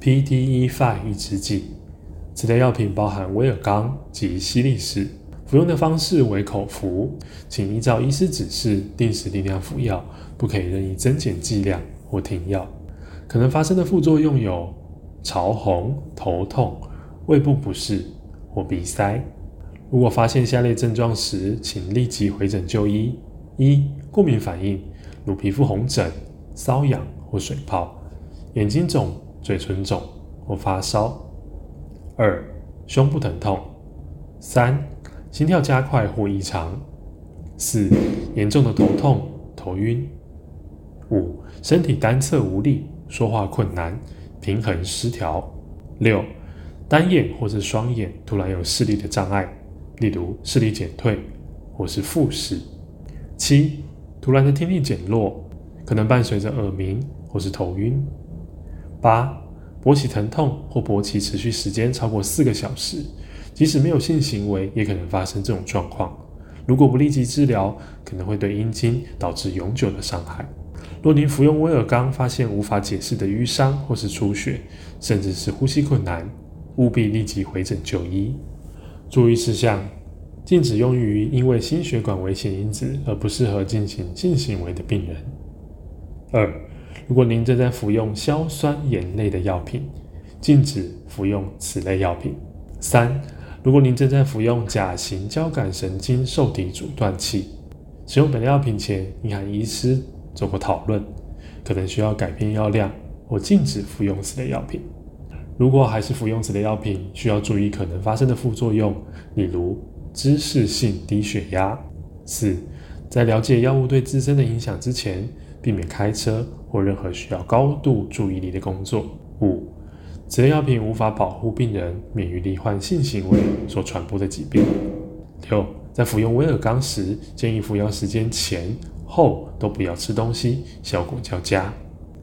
PDE5 抑制剂。此类药品包含威尔刚及西利士，服用的方式为口服，请依照医师指示定时定量服药，不可以任意增减剂量或停药。可能发生的副作用有潮红、头痛、胃部不适或鼻塞。如果发现下列症状时，请立即回诊就医：一、过敏反应，如皮肤红疹、瘙痒或水泡；眼睛肿、嘴唇肿或发烧；二、胸部疼痛；三、心跳加快或异常；四、严重的头痛、头晕；五、身体单侧无力、说话困难、平衡失调；六、单眼或是双眼突然有视力的障碍。例如视力减退或是复视。七、突然的听力减弱，可能伴随着耳鸣或是头晕。八、勃起疼痛或勃起持续时间超过四个小时，即使没有性行为，也可能发生这种状况。如果不立即治疗，可能会对阴茎导致永久的伤害。若您服用威尔刚发现无法解释的淤伤或是出血，甚至是呼吸困难，务必立即回诊就医。注意事项：禁止用于因为心血管危险因子而不适合进行性行为的病人。二、如果您正在服用硝酸盐类的药品，禁止服用此类药品。三、如果您正在服用甲型交感神经受体阻断器，使用本类药品前你和医师做过讨论，可能需要改变药量或禁止服用此类药品。如果还是服用此类药品，需要注意可能发生的副作用，例如姿势性低血压。四，在了解药物对自身的影响之前，避免开车或任何需要高度注意力的工作。五，此类药品无法保护病人免于罹患性行为所传播的疾病。六，在服用威尔刚时，建议服药时间前后都不要吃东西，效果较佳。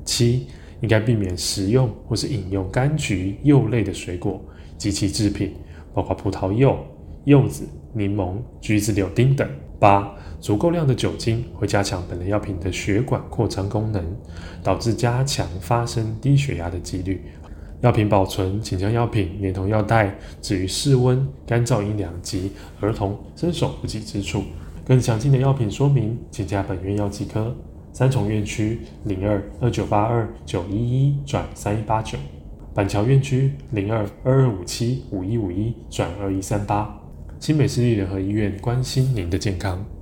七。应该避免食用或是饮用柑橘、柚类的水果及其制品，包括葡萄柚、柚子、柠檬、橘子柳丁等。八、足够量的酒精会加强本类药品的血管扩张功能，导致加强发生低血压的几率。药品保存，请将药品连同药袋置于室温、干燥、阴凉及儿童伸手不及之处。更详尽的药品说明，请加本院药剂科。三重院区零二二九八二九一一转三一八九，板桥院区零二二二五七五一五一转二一三八，新北市立联合医院关心您的健康。